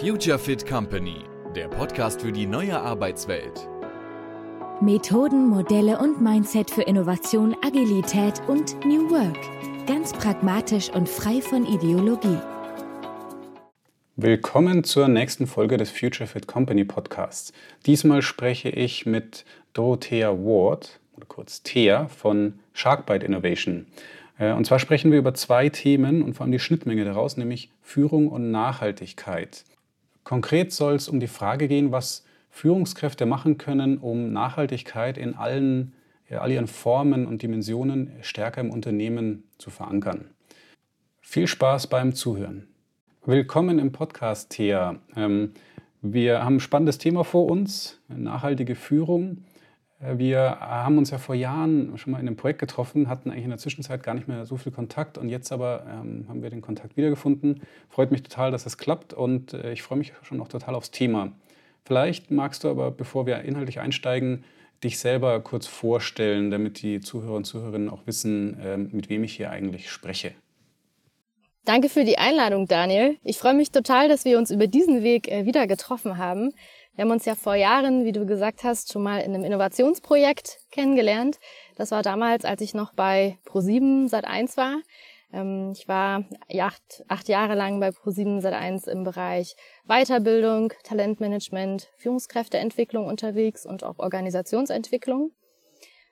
Future Fit Company, der Podcast für die neue Arbeitswelt. Methoden, Modelle und Mindset für Innovation, Agilität und New Work. Ganz pragmatisch und frei von Ideologie. Willkommen zur nächsten Folge des Future Fit Company Podcasts. Diesmal spreche ich mit Dorothea Ward, oder kurz Thea, von Sharkbite Innovation. Äh, und zwar sprechen wir über zwei Themen und vor allem die Schnittmenge daraus, nämlich Führung und Nachhaltigkeit. Konkret soll es um die Frage gehen, was Führungskräfte machen können, um Nachhaltigkeit in allen all ihren Formen und Dimensionen stärker im Unternehmen zu verankern. Viel Spaß beim Zuhören. Willkommen im Podcast, Thea. Ähm, wir haben ein spannendes Thema vor uns, nachhaltige Führung. Äh, wir haben uns ja vor Jahren schon mal in einem Projekt getroffen, hatten eigentlich in der Zwischenzeit gar nicht mehr so viel Kontakt und jetzt aber ähm, haben wir den Kontakt wiedergefunden. Freut mich total, dass es klappt und äh, ich freue mich schon auch total aufs Thema. Vielleicht magst du aber, bevor wir inhaltlich einsteigen, dich selber kurz vorstellen, damit die Zuhörer und Zuhörerinnen auch wissen, äh, mit wem ich hier eigentlich spreche. Danke für die Einladung, Daniel. Ich freue mich total, dass wir uns über diesen Weg äh, wieder getroffen haben. Wir haben uns ja vor Jahren, wie du gesagt hast, schon mal in einem Innovationsprojekt kennengelernt. Das war damals, als ich noch bei Pro7 Sat1 war. Ähm, ich war acht, acht Jahre lang bei Pro7 Sat1 im Bereich Weiterbildung, Talentmanagement, Führungskräfteentwicklung unterwegs und auch Organisationsentwicklung.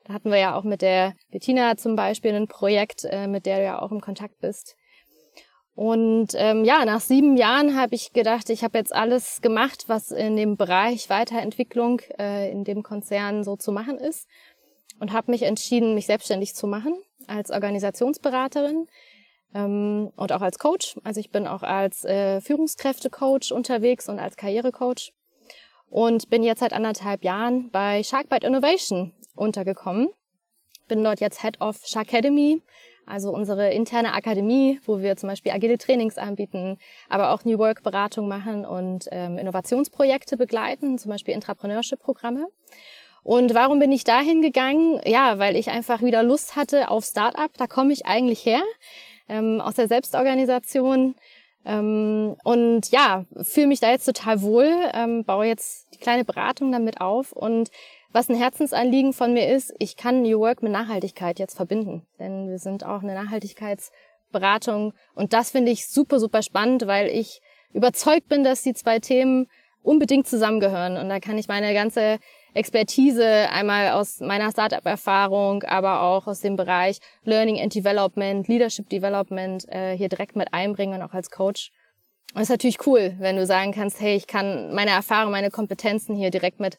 Da hatten wir ja auch mit der Bettina zum Beispiel ein Projekt, äh, mit der du ja auch im Kontakt bist. Und ähm, ja, nach sieben Jahren habe ich gedacht, ich habe jetzt alles gemacht, was in dem Bereich Weiterentwicklung äh, in dem Konzern so zu machen ist. Und habe mich entschieden, mich selbstständig zu machen als Organisationsberaterin ähm, und auch als Coach. Also ich bin auch als äh, Führungskräftecoach unterwegs und als Karrierecoach. Und bin jetzt seit anderthalb Jahren bei Sharkbite Innovation untergekommen. Bin dort jetzt Head of Sharkademy also unsere interne Akademie, wo wir zum Beispiel agile Trainings anbieten, aber auch New Work Beratung machen und ähm, Innovationsprojekte begleiten, zum Beispiel Entrepreneurship-Programme. Und warum bin ich dahin gegangen? Ja, weil ich einfach wieder Lust hatte auf Startup. Da komme ich eigentlich her, ähm, aus der Selbstorganisation. Ähm, und ja, fühle mich da jetzt total wohl, ähm, baue jetzt die kleine Beratung damit auf und was ein Herzensanliegen von mir ist, ich kann New Work mit Nachhaltigkeit jetzt verbinden. Denn wir sind auch eine Nachhaltigkeitsberatung. Und das finde ich super, super spannend, weil ich überzeugt bin, dass die zwei Themen unbedingt zusammengehören. Und da kann ich meine ganze Expertise einmal aus meiner Startup-Erfahrung, aber auch aus dem Bereich Learning and Development, Leadership Development äh, hier direkt mit einbringen und auch als Coach. Und das ist natürlich cool, wenn du sagen kannst, hey, ich kann meine Erfahrung, meine Kompetenzen hier direkt mit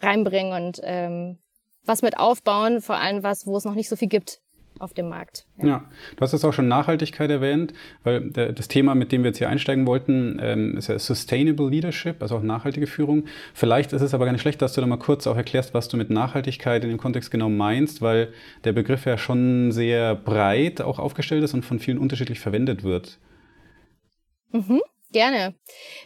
reinbringen und ähm, was mit aufbauen, vor allem was, wo es noch nicht so viel gibt auf dem Markt. Ja. ja, du hast jetzt auch schon Nachhaltigkeit erwähnt, weil das Thema, mit dem wir jetzt hier einsteigen wollten, ähm, ist ja Sustainable Leadership, also auch nachhaltige Führung. Vielleicht ist es aber gar nicht schlecht, dass du da mal kurz auch erklärst, was du mit Nachhaltigkeit in dem Kontext genau meinst, weil der Begriff ja schon sehr breit auch aufgestellt ist und von vielen unterschiedlich verwendet wird. Mhm. Gerne.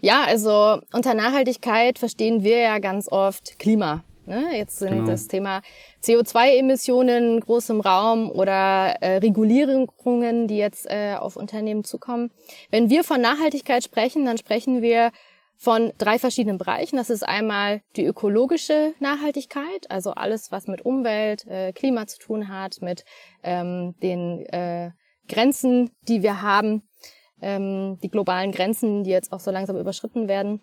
Ja, also unter Nachhaltigkeit verstehen wir ja ganz oft Klima. Ne? Jetzt sind genau. das Thema CO2-Emissionen groß im Raum oder äh, Regulierungen, die jetzt äh, auf Unternehmen zukommen. Wenn wir von Nachhaltigkeit sprechen, dann sprechen wir von drei verschiedenen Bereichen. Das ist einmal die ökologische Nachhaltigkeit, also alles, was mit Umwelt, äh, Klima zu tun hat, mit ähm, den äh, Grenzen, die wir haben ähm, die globalen Grenzen, die jetzt auch so langsam überschritten werden.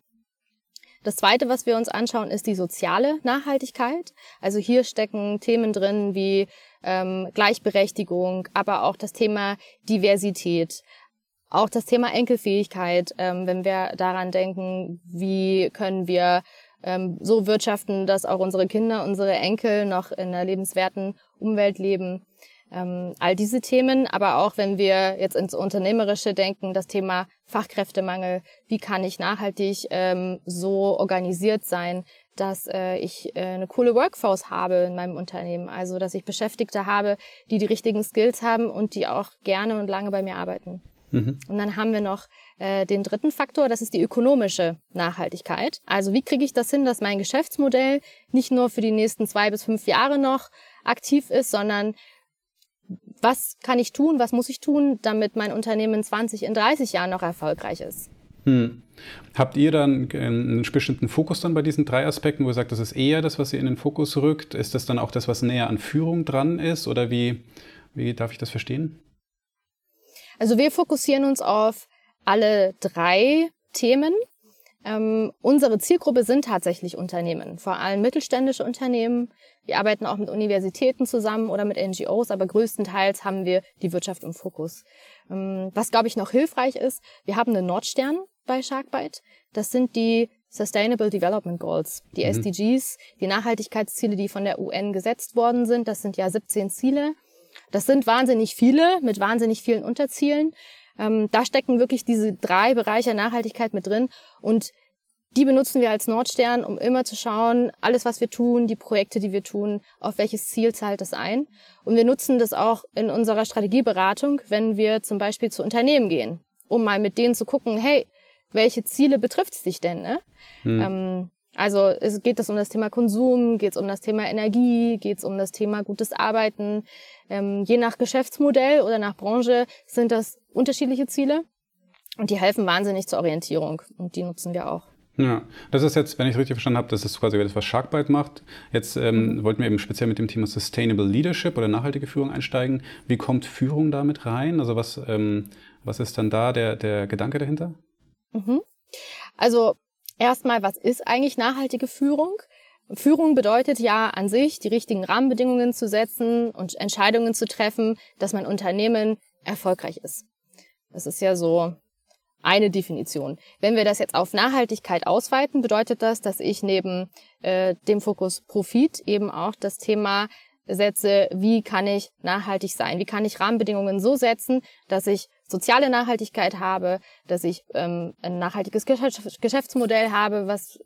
Das Zweite, was wir uns anschauen, ist die soziale Nachhaltigkeit. Also hier stecken Themen drin wie ähm, Gleichberechtigung, aber auch das Thema Diversität, auch das Thema Enkelfähigkeit, ähm, wenn wir daran denken, wie können wir ähm, so wirtschaften, dass auch unsere Kinder, unsere Enkel noch in einer lebenswerten Umwelt leben. Ähm, all diese Themen, aber auch wenn wir jetzt ins Unternehmerische denken, das Thema Fachkräftemangel, wie kann ich nachhaltig ähm, so organisiert sein, dass äh, ich äh, eine coole Workforce habe in meinem Unternehmen, also dass ich Beschäftigte habe, die die richtigen Skills haben und die auch gerne und lange bei mir arbeiten. Mhm. Und dann haben wir noch äh, den dritten Faktor, das ist die ökonomische Nachhaltigkeit. Also wie kriege ich das hin, dass mein Geschäftsmodell nicht nur für die nächsten zwei bis fünf Jahre noch aktiv ist, sondern was kann ich tun, was muss ich tun, damit mein Unternehmen in 20, in 30 Jahren noch erfolgreich ist. Hm. Habt ihr dann einen bestimmten Fokus dann bei diesen drei Aspekten, wo ihr sagt, das ist eher das, was ihr in den Fokus rückt? Ist das dann auch das, was näher an Führung dran ist? Oder wie, wie darf ich das verstehen? Also wir fokussieren uns auf alle drei Themen. Ähm, unsere Zielgruppe sind tatsächlich Unternehmen, vor allem mittelständische Unternehmen. Wir arbeiten auch mit Universitäten zusammen oder mit NGOs, aber größtenteils haben wir die Wirtschaft im Fokus. Ähm, was, glaube ich, noch hilfreich ist, wir haben einen Nordstern bei Sharkbite. Das sind die Sustainable Development Goals, die mhm. SDGs, die Nachhaltigkeitsziele, die von der UN gesetzt worden sind. Das sind ja 17 Ziele. Das sind wahnsinnig viele mit wahnsinnig vielen Unterzielen. Ähm, da stecken wirklich diese drei Bereiche Nachhaltigkeit mit drin und die benutzen wir als Nordstern, um immer zu schauen, alles, was wir tun, die Projekte, die wir tun, auf welches Ziel zahlt es ein. Und wir nutzen das auch in unserer Strategieberatung, wenn wir zum Beispiel zu Unternehmen gehen, um mal mit denen zu gucken, hey, welche Ziele betrifft es dich denn? Ne? Hm. Ähm, also es geht es um das Thema Konsum, geht es um das Thema Energie, geht es um das Thema gutes Arbeiten. Ähm, je nach Geschäftsmodell oder nach Branche sind das unterschiedliche Ziele und die helfen wahnsinnig zur Orientierung und die nutzen wir auch. Ja, das ist jetzt, wenn ich es richtig verstanden habe, das ist quasi das, was Sharkbite macht. Jetzt ähm, mhm. wollten wir eben speziell mit dem Thema Sustainable Leadership oder nachhaltige Führung einsteigen. Wie kommt Führung damit rein? Also was, ähm, was ist dann da der, der Gedanke dahinter? Mhm. Also erstmal, was ist eigentlich nachhaltige Führung? Führung bedeutet ja an sich, die richtigen Rahmenbedingungen zu setzen und Entscheidungen zu treffen, dass mein Unternehmen erfolgreich ist. Das ist ja so eine Definition. Wenn wir das jetzt auf Nachhaltigkeit ausweiten, bedeutet das, dass ich neben äh, dem Fokus Profit eben auch das Thema setze, wie kann ich nachhaltig sein? Wie kann ich Rahmenbedingungen so setzen, dass ich soziale Nachhaltigkeit habe, dass ich ähm, ein nachhaltiges Geschäftsmodell habe, was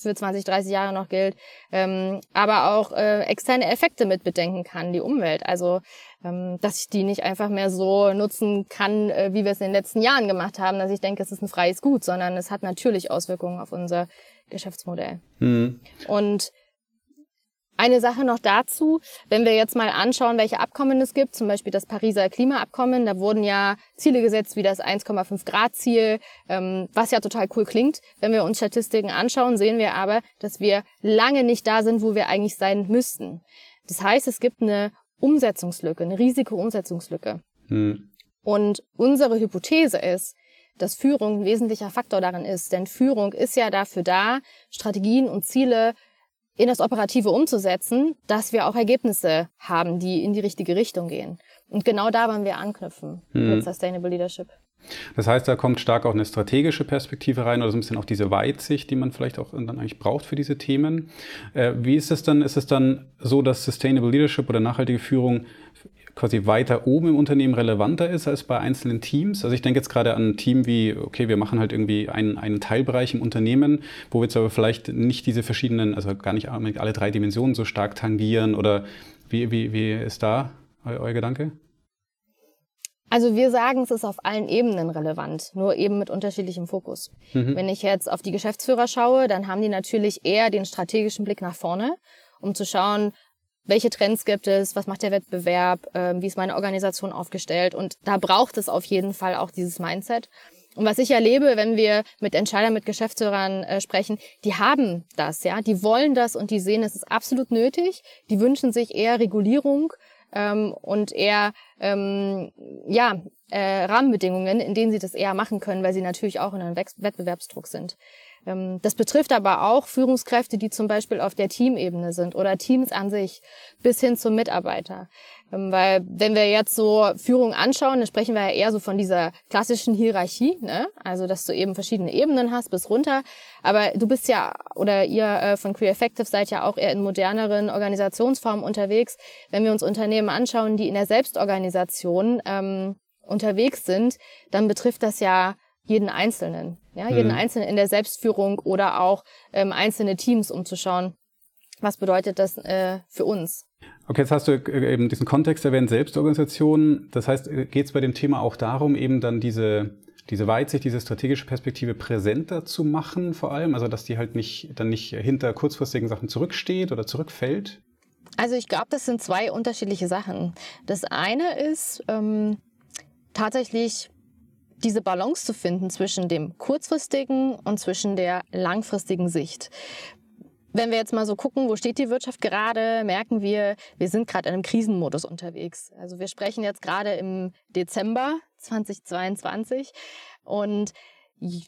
für 20, 30 Jahre noch gilt, ähm, aber auch äh, externe Effekte mit bedenken kann, die Umwelt. Also, dass ich die nicht einfach mehr so nutzen kann, äh, wie wir es in den letzten Jahren gemacht haben, dass ich denke, es ist ein freies Gut, sondern es hat natürlich Auswirkungen auf unser Geschäftsmodell. Mhm. Und eine Sache noch dazu, wenn wir jetzt mal anschauen, welche Abkommen es gibt, zum Beispiel das Pariser Klimaabkommen, da wurden ja Ziele gesetzt wie das 1,5 Grad Ziel, ähm, was ja total cool klingt. Wenn wir uns Statistiken anschauen, sehen wir aber, dass wir lange nicht da sind, wo wir eigentlich sein müssten. Das heißt, es gibt eine Umsetzungslücke, eine Risiko-Umsetzungslücke. Hm. Und unsere Hypothese ist, dass Führung ein wesentlicher Faktor darin ist. Denn Führung ist ja dafür da, Strategien und Ziele in das Operative umzusetzen, dass wir auch Ergebnisse haben, die in die richtige Richtung gehen. Und genau da wollen wir anknüpfen hm. mit Sustainable Leadership. Das heißt, da kommt stark auch eine strategische Perspektive rein oder so ein bisschen auch diese Weitsicht, die man vielleicht auch dann eigentlich braucht für diese Themen. Äh, wie ist es dann? Ist es dann so, dass Sustainable Leadership oder nachhaltige Führung quasi weiter oben im Unternehmen relevanter ist als bei einzelnen Teams. Also ich denke jetzt gerade an ein Team wie, okay, wir machen halt irgendwie einen, einen Teilbereich im Unternehmen, wo wir jetzt aber vielleicht nicht diese verschiedenen, also gar nicht alle drei Dimensionen so stark tangieren oder wie, wie, wie ist da euer, euer Gedanke? Also wir sagen, es ist auf allen Ebenen relevant, nur eben mit unterschiedlichem Fokus. Mhm. Wenn ich jetzt auf die Geschäftsführer schaue, dann haben die natürlich eher den strategischen Blick nach vorne, um zu schauen, welche Trends gibt es, was macht der Wettbewerb, äh, wie ist meine Organisation aufgestellt. Und da braucht es auf jeden Fall auch dieses Mindset. Und was ich erlebe, wenn wir mit Entscheidern, mit Geschäftsführern äh, sprechen, die haben das, ja, die wollen das und die sehen, es ist absolut nötig. Die wünschen sich eher Regulierung ähm, und eher ähm, ja äh, Rahmenbedingungen, in denen sie das eher machen können, weil sie natürlich auch in einem Wettbewerbsdruck sind. Ähm, das betrifft aber auch Führungskräfte, die zum Beispiel auf der Teamebene sind oder Teams an sich bis hin zum Mitarbeiter. Ähm, weil wenn wir jetzt so Führung anschauen, dann sprechen wir ja eher so von dieser klassischen Hierarchie, ne? also dass du eben verschiedene Ebenen hast bis runter. Aber du bist ja, oder ihr äh, von Career Effective seid ja auch eher in moderneren Organisationsformen unterwegs. Wenn wir uns Unternehmen anschauen, die in der Selbstorganisation ähm, unterwegs sind, dann betrifft das ja jeden Einzelnen, ja, jeden mhm. Einzelnen in der Selbstführung oder auch ähm, einzelne Teams, um zu schauen, was bedeutet das äh, für uns. Okay, jetzt hast du äh, eben diesen Kontext erwähnt, Selbstorganisation. Das heißt, äh, geht es bei dem Thema auch darum, eben dann diese, diese Weitsicht, diese strategische Perspektive präsenter zu machen, vor allem, also dass die halt nicht dann nicht hinter kurzfristigen Sachen zurücksteht oder zurückfällt? Also ich glaube, das sind zwei unterschiedliche Sachen. Das eine ist ähm, tatsächlich diese Balance zu finden zwischen dem kurzfristigen und zwischen der langfristigen Sicht. Wenn wir jetzt mal so gucken, wo steht die Wirtschaft gerade, merken wir, wir sind gerade in einem Krisenmodus unterwegs. Also wir sprechen jetzt gerade im Dezember 2022 und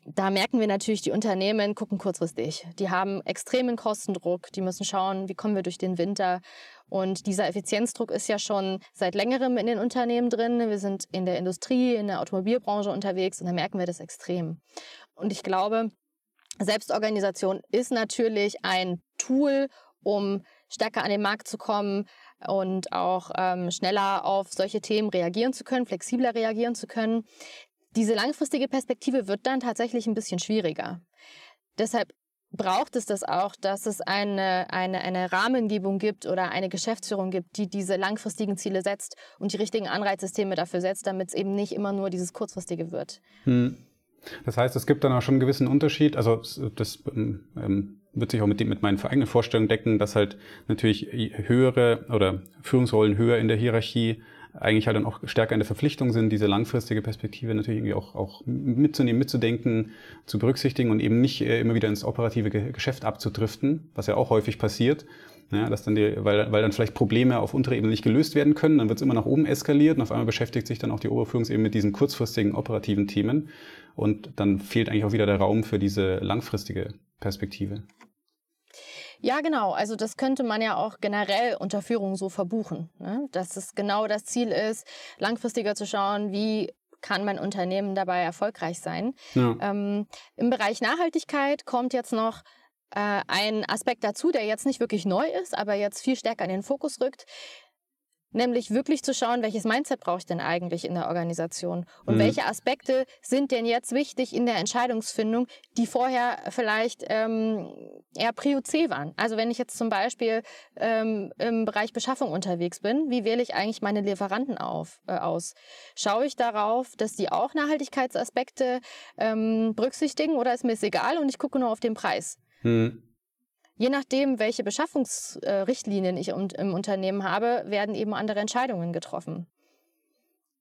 da merken wir natürlich, die Unternehmen gucken kurzfristig. Die haben extremen Kostendruck, die müssen schauen, wie kommen wir durch den Winter. Und dieser Effizienzdruck ist ja schon seit längerem in den Unternehmen drin. Wir sind in der Industrie, in der Automobilbranche unterwegs und da merken wir das extrem. Und ich glaube, Selbstorganisation ist natürlich ein Tool, um stärker an den Markt zu kommen und auch ähm, schneller auf solche Themen reagieren zu können, flexibler reagieren zu können. Diese langfristige Perspektive wird dann tatsächlich ein bisschen schwieriger. Deshalb braucht es das auch, dass es eine, eine, eine Rahmengebung gibt oder eine Geschäftsführung gibt, die diese langfristigen Ziele setzt und die richtigen Anreizsysteme dafür setzt, damit es eben nicht immer nur dieses kurzfristige wird. Hm. Das heißt, es gibt dann auch schon einen gewissen Unterschied. Also das ähm, ähm wird sich auch mit, dem, mit meinen eigenen Vorstellungen decken, dass halt natürlich höhere oder Führungsrollen höher in der Hierarchie eigentlich halt dann auch stärker in der Verpflichtung sind, diese langfristige Perspektive natürlich irgendwie auch, auch mitzunehmen, mitzudenken, zu berücksichtigen und eben nicht äh, immer wieder ins operative Geschäft abzudriften, was ja auch häufig passiert. Ja, dass dann die, weil, weil dann vielleicht Probleme auf unterer Ebene nicht gelöst werden können, dann wird es immer nach oben eskaliert und auf einmal beschäftigt sich dann auch die Oberführungsebene mit diesen kurzfristigen operativen Themen und dann fehlt eigentlich auch wieder der Raum für diese langfristige Perspektive. Ja, genau. Also das könnte man ja auch generell unter Führung so verbuchen, ne? dass es genau das Ziel ist, langfristiger zu schauen, wie kann mein Unternehmen dabei erfolgreich sein. Ja. Ähm, Im Bereich Nachhaltigkeit kommt jetzt noch äh, ein Aspekt dazu, der jetzt nicht wirklich neu ist, aber jetzt viel stärker in den Fokus rückt. Nämlich wirklich zu schauen, welches Mindset brauche ich denn eigentlich in der Organisation und mhm. welche Aspekte sind denn jetzt wichtig in der Entscheidungsfindung, die vorher vielleicht ähm, eher Prio C waren. Also wenn ich jetzt zum Beispiel ähm, im Bereich Beschaffung unterwegs bin, wie wähle ich eigentlich meine Lieferanten auf, äh, aus? Schaue ich darauf, dass die auch Nachhaltigkeitsaspekte ähm, berücksichtigen oder ist mir es egal und ich gucke nur auf den Preis? Mhm. Je nachdem, welche Beschaffungsrichtlinien ich im Unternehmen habe, werden eben andere Entscheidungen getroffen.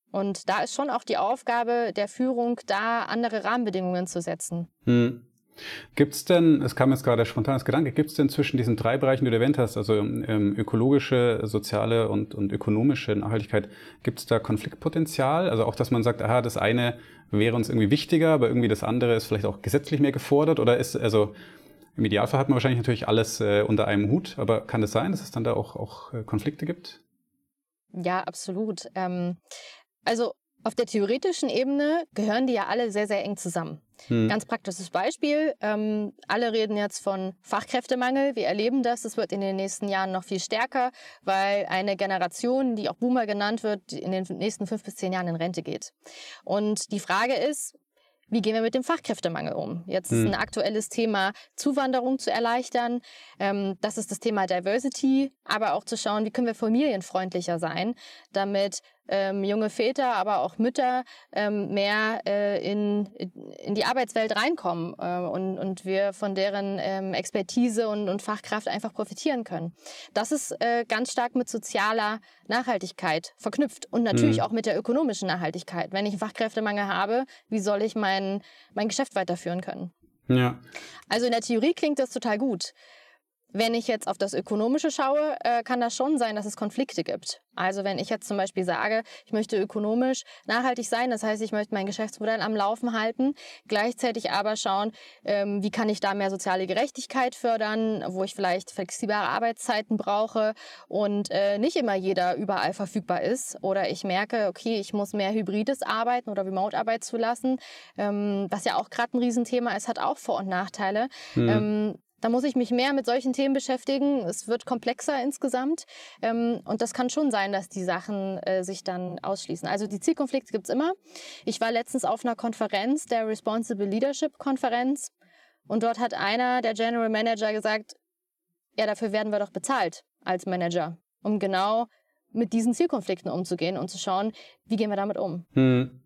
Und da ist schon auch die Aufgabe der Führung, da andere Rahmenbedingungen zu setzen. Hm. Gibt es denn, es kam jetzt gerade spontan das Gedanke, gibt es denn zwischen diesen drei Bereichen, die du erwähnt hast, also ähm, ökologische, soziale und, und ökonomische Nachhaltigkeit, gibt es da Konfliktpotenzial? Also auch, dass man sagt, aha, das eine wäre uns irgendwie wichtiger, aber irgendwie das andere ist vielleicht auch gesetzlich mehr gefordert? Oder ist, also im Idealfall hat man wahrscheinlich natürlich alles äh, unter einem Hut, aber kann es sein, dass es dann da auch, auch äh, Konflikte gibt? Ja, absolut. Ähm, also auf der theoretischen Ebene gehören die ja alle sehr, sehr eng zusammen. Hm. Ganz praktisches Beispiel. Ähm, alle reden jetzt von Fachkräftemangel. Wir erleben das. Es wird in den nächsten Jahren noch viel stärker, weil eine Generation, die auch Boomer genannt wird, in den nächsten fünf bis zehn Jahren in Rente geht. Und die Frage ist, wie gehen wir mit dem Fachkräftemangel um? Jetzt ist hm. ein aktuelles Thema, Zuwanderung zu erleichtern. Ähm, das ist das Thema Diversity, aber auch zu schauen, wie können wir familienfreundlicher sein, damit ähm, junge Väter, aber auch Mütter ähm, mehr äh, in, in die Arbeitswelt reinkommen äh, und, und wir von deren ähm, Expertise und, und Fachkraft einfach profitieren können. Das ist äh, ganz stark mit sozialer Nachhaltigkeit verknüpft und natürlich mhm. auch mit der ökonomischen Nachhaltigkeit. Wenn ich einen Fachkräftemangel habe, wie soll ich mein, mein Geschäft weiterführen können? Ja. Also in der Theorie klingt das total gut. Wenn ich jetzt auf das Ökonomische schaue, äh, kann das schon sein, dass es Konflikte gibt. Also wenn ich jetzt zum Beispiel sage, ich möchte ökonomisch nachhaltig sein, das heißt, ich möchte mein Geschäftsmodell am Laufen halten, gleichzeitig aber schauen, ähm, wie kann ich da mehr soziale Gerechtigkeit fördern, wo ich vielleicht flexiblere Arbeitszeiten brauche und äh, nicht immer jeder überall verfügbar ist. Oder ich merke, okay, ich muss mehr hybrides Arbeiten oder Remote-Arbeit zulassen, ähm, was ja auch gerade ein Riesenthema ist, hat auch Vor- und Nachteile. Mhm. Da muss ich mich mehr mit solchen Themen beschäftigen. Es wird komplexer insgesamt. Ähm, und das kann schon sein, dass die Sachen äh, sich dann ausschließen. Also die Zielkonflikte gibt's immer. Ich war letztens auf einer Konferenz, der Responsible Leadership Konferenz. Und dort hat einer, der General Manager, gesagt, ja, dafür werden wir doch bezahlt als Manager, um genau mit diesen Zielkonflikten umzugehen und zu schauen, wie gehen wir damit um. Hm.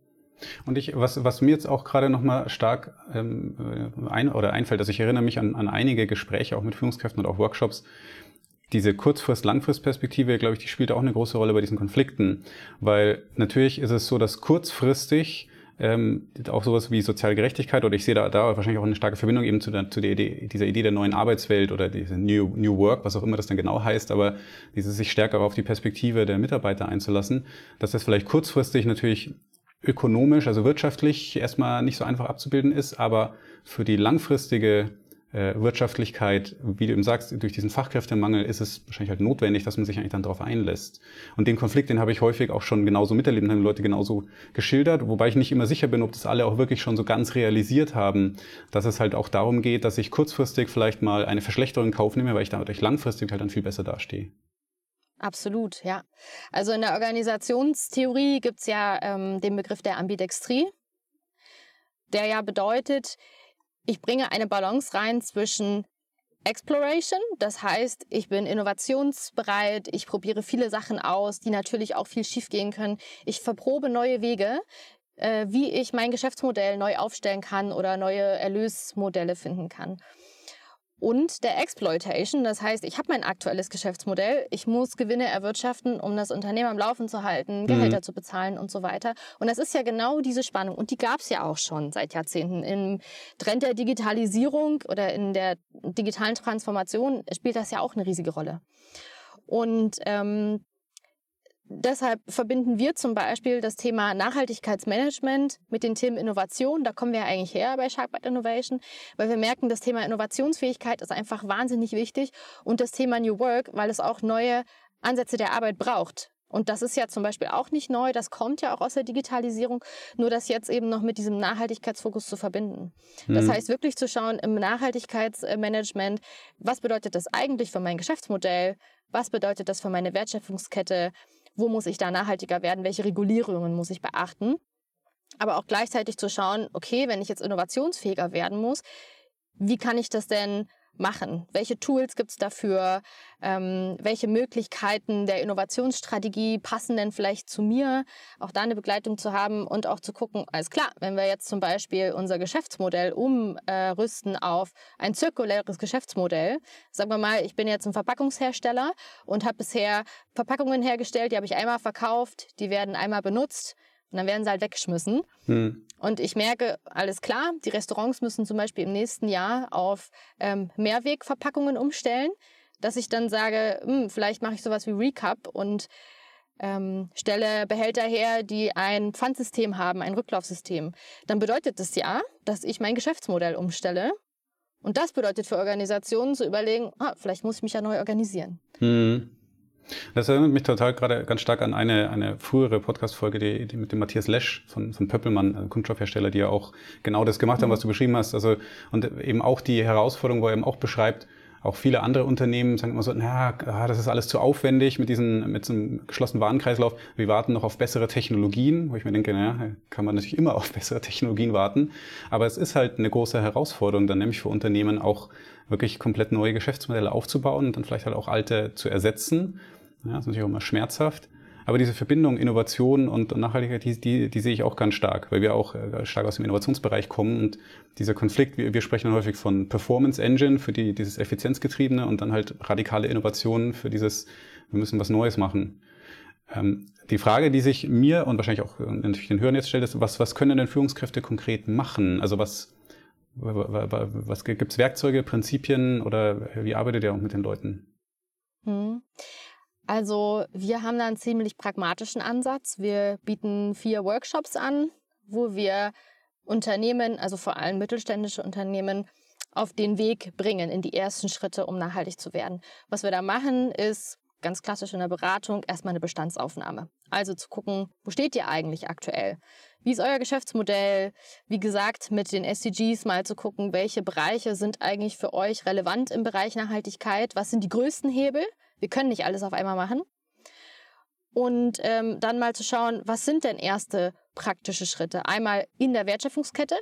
Und ich, was, was mir jetzt auch gerade nochmal stark ähm, ein, oder einfällt, also ich erinnere mich an, an einige Gespräche auch mit Führungskräften und auch Workshops, diese Kurzfrist-Langfrist-Perspektive, glaube ich, die spielt auch eine große Rolle bei diesen Konflikten. Weil natürlich ist es so, dass kurzfristig ähm, auch sowas wie soziale Gerechtigkeit oder ich sehe da, da wahrscheinlich auch eine starke Verbindung eben zu, der, zu der Idee, dieser Idee der neuen Arbeitswelt oder diese New, New Work, was auch immer das dann genau heißt, aber dieses sich stärker auf die Perspektive der Mitarbeiter einzulassen, dass das vielleicht kurzfristig natürlich ökonomisch, also wirtschaftlich erstmal nicht so einfach abzubilden ist, aber für die langfristige äh, Wirtschaftlichkeit, wie du eben sagst, durch diesen Fachkräftemangel ist es wahrscheinlich halt notwendig, dass man sich eigentlich dann darauf einlässt. Und den Konflikt, den habe ich häufig auch schon genauso miterlebt, haben die Leute genauso geschildert, wobei ich nicht immer sicher bin, ob das alle auch wirklich schon so ganz realisiert haben, dass es halt auch darum geht, dass ich kurzfristig vielleicht mal eine Verschlechterung in Kauf nehme, weil ich dadurch langfristig halt dann viel besser dastehe. Absolut, ja. Also in der Organisationstheorie gibt's ja ähm, den Begriff der Ambidextrie, der ja bedeutet, ich bringe eine Balance rein zwischen Exploration, das heißt, ich bin innovationsbereit, ich probiere viele Sachen aus, die natürlich auch viel schiefgehen können. Ich verprobe neue Wege, äh, wie ich mein Geschäftsmodell neu aufstellen kann oder neue Erlösmodelle finden kann und der Exploitation. Das heißt, ich habe mein aktuelles Geschäftsmodell, ich muss Gewinne erwirtschaften, um das Unternehmen am Laufen zu halten, Gehälter mhm. zu bezahlen und so weiter. Und das ist ja genau diese Spannung. Und die gab es ja auch schon seit Jahrzehnten. Im Trend der Digitalisierung oder in der digitalen Transformation spielt das ja auch eine riesige Rolle. Und ähm, Deshalb verbinden wir zum Beispiel das Thema Nachhaltigkeitsmanagement mit den Themen Innovation. Da kommen wir eigentlich her bei Sharkbite Innovation, weil wir merken, das Thema Innovationsfähigkeit ist einfach wahnsinnig wichtig und das Thema New Work, weil es auch neue Ansätze der Arbeit braucht. Und das ist ja zum Beispiel auch nicht neu, das kommt ja auch aus der Digitalisierung, nur das jetzt eben noch mit diesem Nachhaltigkeitsfokus zu verbinden. Das mhm. heißt wirklich zu schauen im Nachhaltigkeitsmanagement, was bedeutet das eigentlich für mein Geschäftsmodell, was bedeutet das für meine Wertschöpfungskette, wo muss ich da nachhaltiger werden, welche Regulierungen muss ich beachten. Aber auch gleichzeitig zu schauen, okay, wenn ich jetzt innovationsfähiger werden muss, wie kann ich das denn machen? Welche Tools gibt es dafür? Ähm, welche Möglichkeiten der Innovationsstrategie passen denn vielleicht zu mir? Auch da eine Begleitung zu haben und auch zu gucken, alles klar, wenn wir jetzt zum Beispiel unser Geschäftsmodell umrüsten auf ein zirkuläres Geschäftsmodell, sagen wir mal, ich bin jetzt ein Verpackungshersteller und habe bisher Verpackungen hergestellt, die habe ich einmal verkauft, die werden einmal benutzt und dann werden sie halt weggeschmissen. Hm. Und ich merke, alles klar, die Restaurants müssen zum Beispiel im nächsten Jahr auf ähm, Mehrwegverpackungen umstellen, dass ich dann sage, hm, vielleicht mache ich sowas wie Recap und ähm, stelle Behälter her, die ein Pfandsystem haben, ein Rücklaufsystem. Dann bedeutet das ja, dass ich mein Geschäftsmodell umstelle. Und das bedeutet für Organisationen zu überlegen, ah, vielleicht muss ich mich ja neu organisieren. Hm. Das erinnert mich total gerade ganz stark an eine, eine frühere Podcast-Folge, die, die mit dem Matthias Lesch von, von Pöppelmann, Kunststoffhersteller, die ja auch genau das gemacht haben, was du beschrieben hast. Also, und eben auch die Herausforderung, wo er eben auch beschreibt, auch viele andere Unternehmen sagen immer so, na, ah, das ist alles zu aufwendig mit diesem, mit so einem geschlossenen Warenkreislauf. Wir warten noch auf bessere Technologien, wo ich mir denke, naja, kann man natürlich immer auf bessere Technologien warten. Aber es ist halt eine große Herausforderung, dann nämlich für Unternehmen auch wirklich komplett neue Geschäftsmodelle aufzubauen und dann vielleicht halt auch alte zu ersetzen. Ja, das ist natürlich auch immer schmerzhaft. Aber diese Verbindung Innovation und Nachhaltigkeit, die, die, die sehe ich auch ganz stark, weil wir auch äh, stark aus dem Innovationsbereich kommen und dieser Konflikt, wir, wir sprechen dann häufig von Performance Engine für die, dieses Effizienzgetriebene und dann halt radikale Innovationen für dieses, wir müssen was Neues machen. Ähm, die Frage, die sich mir und wahrscheinlich auch äh, natürlich den Hörern jetzt stellt, ist, was, was können denn Führungskräfte konkret machen? Also was, was gibt es Werkzeuge, Prinzipien oder wie arbeitet ihr auch mit den Leuten? Hm. Also wir haben da einen ziemlich pragmatischen Ansatz. Wir bieten vier Workshops an, wo wir Unternehmen, also vor allem mittelständische Unternehmen, auf den Weg bringen, in die ersten Schritte, um nachhaltig zu werden. Was wir da machen, ist ganz klassisch in der Beratung erstmal eine Bestandsaufnahme. Also zu gucken, wo steht ihr eigentlich aktuell? Wie ist euer Geschäftsmodell? Wie gesagt, mit den SDGs mal zu gucken, welche Bereiche sind eigentlich für euch relevant im Bereich Nachhaltigkeit? Was sind die größten Hebel? Wir können nicht alles auf einmal machen. Und ähm, dann mal zu schauen, was sind denn erste praktische Schritte? Einmal in der Wertschöpfungskette,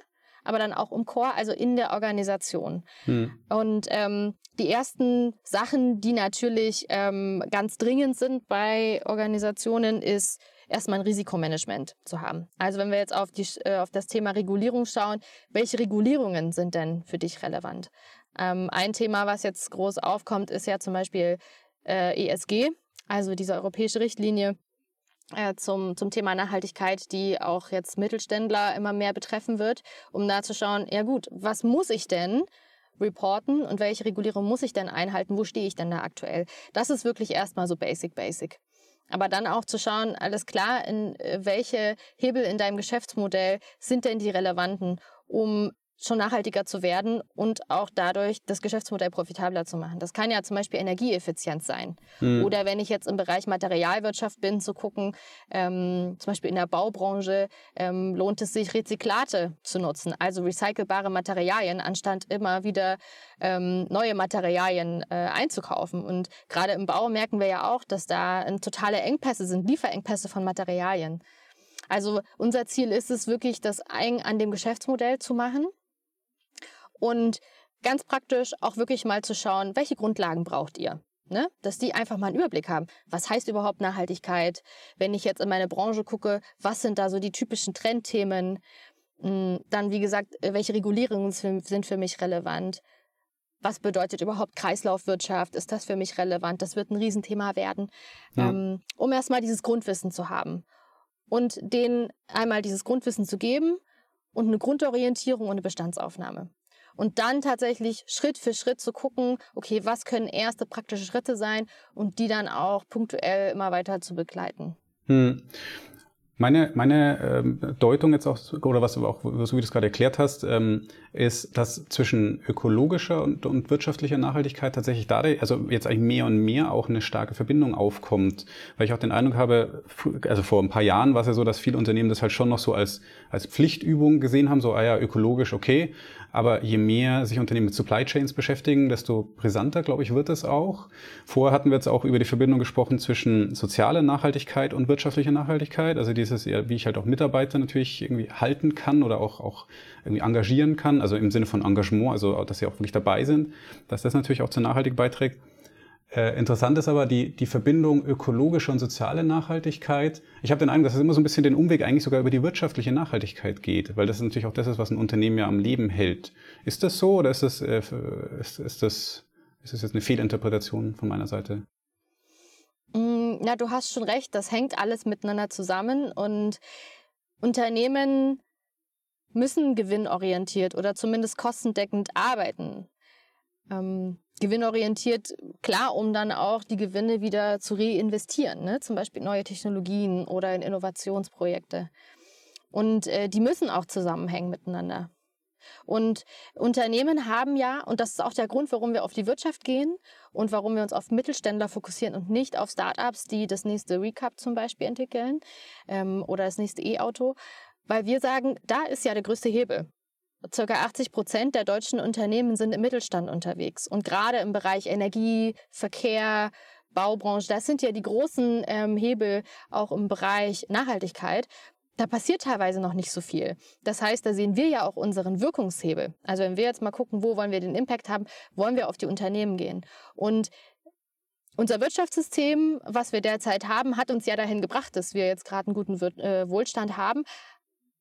aber dann auch im Core, also in der Organisation. Hm. Und ähm, die ersten Sachen, die natürlich ähm, ganz dringend sind bei Organisationen, ist erstmal ein Risikomanagement zu haben. Also wenn wir jetzt auf, die, äh, auf das Thema Regulierung schauen, welche Regulierungen sind denn für dich relevant? Ähm, ein Thema, was jetzt groß aufkommt, ist ja zum Beispiel äh, ESG, also diese europäische Richtlinie, äh, zum, zum Thema Nachhaltigkeit, die auch jetzt Mittelständler immer mehr betreffen wird, um da zu schauen, ja gut, was muss ich denn reporten und welche Regulierung muss ich denn einhalten, wo stehe ich denn da aktuell? Das ist wirklich erstmal so basic, basic. Aber dann auch zu schauen, alles klar, in äh, welche Hebel in deinem Geschäftsmodell sind denn die relevanten, um schon nachhaltiger zu werden und auch dadurch das Geschäftsmodell profitabler zu machen. Das kann ja zum Beispiel Energieeffizienz sein. Mhm. Oder wenn ich jetzt im Bereich Materialwirtschaft bin, zu gucken, ähm, zum Beispiel in der Baubranche ähm, lohnt es sich, Rezyklate zu nutzen, also recycelbare Materialien, anstatt immer wieder ähm, neue Materialien äh, einzukaufen. Und gerade im Bau merken wir ja auch, dass da äh, totale Engpässe sind, Lieferengpässe von Materialien. Also unser Ziel ist es wirklich, das eng an dem Geschäftsmodell zu machen und ganz praktisch auch wirklich mal zu schauen, welche Grundlagen braucht ihr? Ne? Dass die einfach mal einen Überblick haben. Was heißt überhaupt Nachhaltigkeit? Wenn ich jetzt in meine Branche gucke, was sind da so die typischen Trendthemen? Hm, dann, wie gesagt, welche Regulierungen sind für mich relevant? Was bedeutet überhaupt Kreislaufwirtschaft? Ist das für mich relevant? Das wird ein Riesenthema werden, ja. ähm, um erstmal dieses Grundwissen zu haben. Und denen einmal dieses Grundwissen zu geben und eine Grundorientierung und eine Bestandsaufnahme und dann tatsächlich Schritt für Schritt zu gucken, okay, was können erste praktische Schritte sein und die dann auch punktuell immer weiter zu begleiten. Hm. Meine, meine ähm, Deutung jetzt auch, oder was du auch, so wie du es gerade erklärt hast, ähm, ist, dass zwischen ökologischer und, und wirtschaftlicher Nachhaltigkeit tatsächlich da, also jetzt eigentlich mehr und mehr auch eine starke Verbindung aufkommt. Weil ich auch den Eindruck habe, also vor ein paar Jahren war es ja so, dass viele Unternehmen das halt schon noch so als, als Pflichtübung gesehen haben, so, ah ja, ökologisch, okay. Aber je mehr sich Unternehmen mit Supply Chains beschäftigen, desto brisanter, glaube ich, wird es auch. Vorher hatten wir jetzt auch über die Verbindung gesprochen zwischen sozialer Nachhaltigkeit und wirtschaftlicher Nachhaltigkeit. Also dieses, wie ich halt auch Mitarbeiter natürlich irgendwie halten kann oder auch, auch irgendwie engagieren kann. Also im Sinne von Engagement, also dass sie auch wirklich dabei sind, dass das natürlich auch zur Nachhaltigkeit beiträgt. Äh, interessant ist aber die, die Verbindung ökologische und soziale Nachhaltigkeit. Ich habe den Eindruck, dass es immer so ein bisschen den Umweg eigentlich sogar über die wirtschaftliche Nachhaltigkeit geht, weil das natürlich auch das ist, was ein Unternehmen ja am Leben hält. Ist das so oder ist das, äh, ist, ist das, ist das jetzt eine Fehlinterpretation von meiner Seite? Mm, na, du hast schon recht, das hängt alles miteinander zusammen und Unternehmen müssen gewinnorientiert oder zumindest kostendeckend arbeiten. Ähm, gewinnorientiert, klar, um dann auch die Gewinne wieder zu reinvestieren, ne? zum Beispiel neue Technologien oder in Innovationsprojekte. Und äh, die müssen auch zusammenhängen miteinander. Und Unternehmen haben ja, und das ist auch der Grund, warum wir auf die Wirtschaft gehen und warum wir uns auf Mittelständler fokussieren und nicht auf Startups, die das nächste Recap zum Beispiel entwickeln ähm, oder das nächste E-Auto, weil wir sagen, da ist ja der größte Hebel. Circa 80 Prozent der deutschen Unternehmen sind im Mittelstand unterwegs. Und gerade im Bereich Energie, Verkehr, Baubranche, das sind ja die großen ähm, Hebel auch im Bereich Nachhaltigkeit. Da passiert teilweise noch nicht so viel. Das heißt, da sehen wir ja auch unseren Wirkungshebel. Also wenn wir jetzt mal gucken, wo wollen wir den Impact haben, wollen wir auf die Unternehmen gehen. Und unser Wirtschaftssystem, was wir derzeit haben, hat uns ja dahin gebracht, dass wir jetzt gerade einen guten äh, Wohlstand haben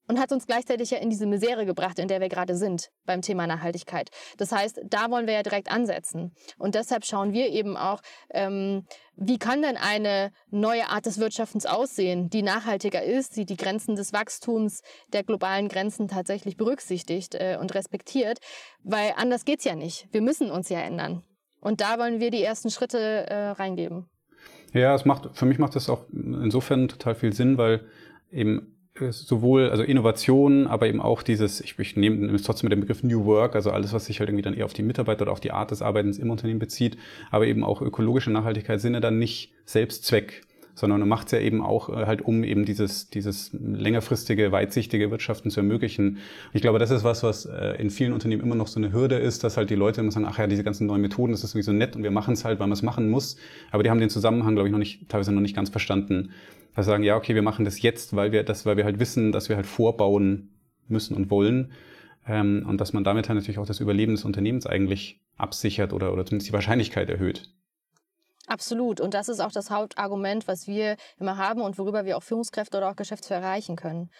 und hat uns gleichzeitig ja in diese Misere gebracht, in der wir gerade sind beim Thema Nachhaltigkeit. Das heißt, da wollen wir ja direkt ansetzen. Und deshalb schauen wir eben auch, ähm, wie kann denn eine neue Art des Wirtschaftens aussehen, die nachhaltiger ist, die die Grenzen des Wachstums, der globalen Grenzen tatsächlich berücksichtigt äh, und respektiert, weil anders geht's ja nicht. Wir müssen uns ja ändern. Und da wollen wir die ersten Schritte äh, reingeben. Ja, es macht, für mich macht das auch insofern total viel Sinn, weil eben sowohl also Innovation, aber eben auch dieses, ich, ich nehme, nehme trotzdem mit dem Begriff New Work, also alles, was sich halt irgendwie dann eher auf die Mitarbeiter oder auf die Art des Arbeitens im Unternehmen bezieht, aber eben auch ökologische Nachhaltigkeit sind ja dann nicht Selbstzweck, sondern man macht es ja eben auch äh, halt, um eben dieses, dieses längerfristige, weitsichtige Wirtschaften zu ermöglichen. Ich glaube, das ist was, was äh, in vielen Unternehmen immer noch so eine Hürde ist, dass halt die Leute immer sagen, ach ja, diese ganzen neuen Methoden, das ist sowieso nett und wir machen es halt, weil man es machen muss. Aber die haben den Zusammenhang, glaube ich, noch nicht, teilweise noch nicht ganz verstanden wir sagen, ja, okay, wir machen das jetzt, weil wir das, weil wir halt wissen, dass wir halt vorbauen müssen und wollen. Ähm, und dass man damit halt natürlich auch das Überleben des Unternehmens eigentlich absichert oder, oder zumindest die Wahrscheinlichkeit erhöht. Absolut. Und das ist auch das Hauptargument, was wir immer haben und worüber wir auch Führungskräfte oder auch Geschäftsführer erreichen können.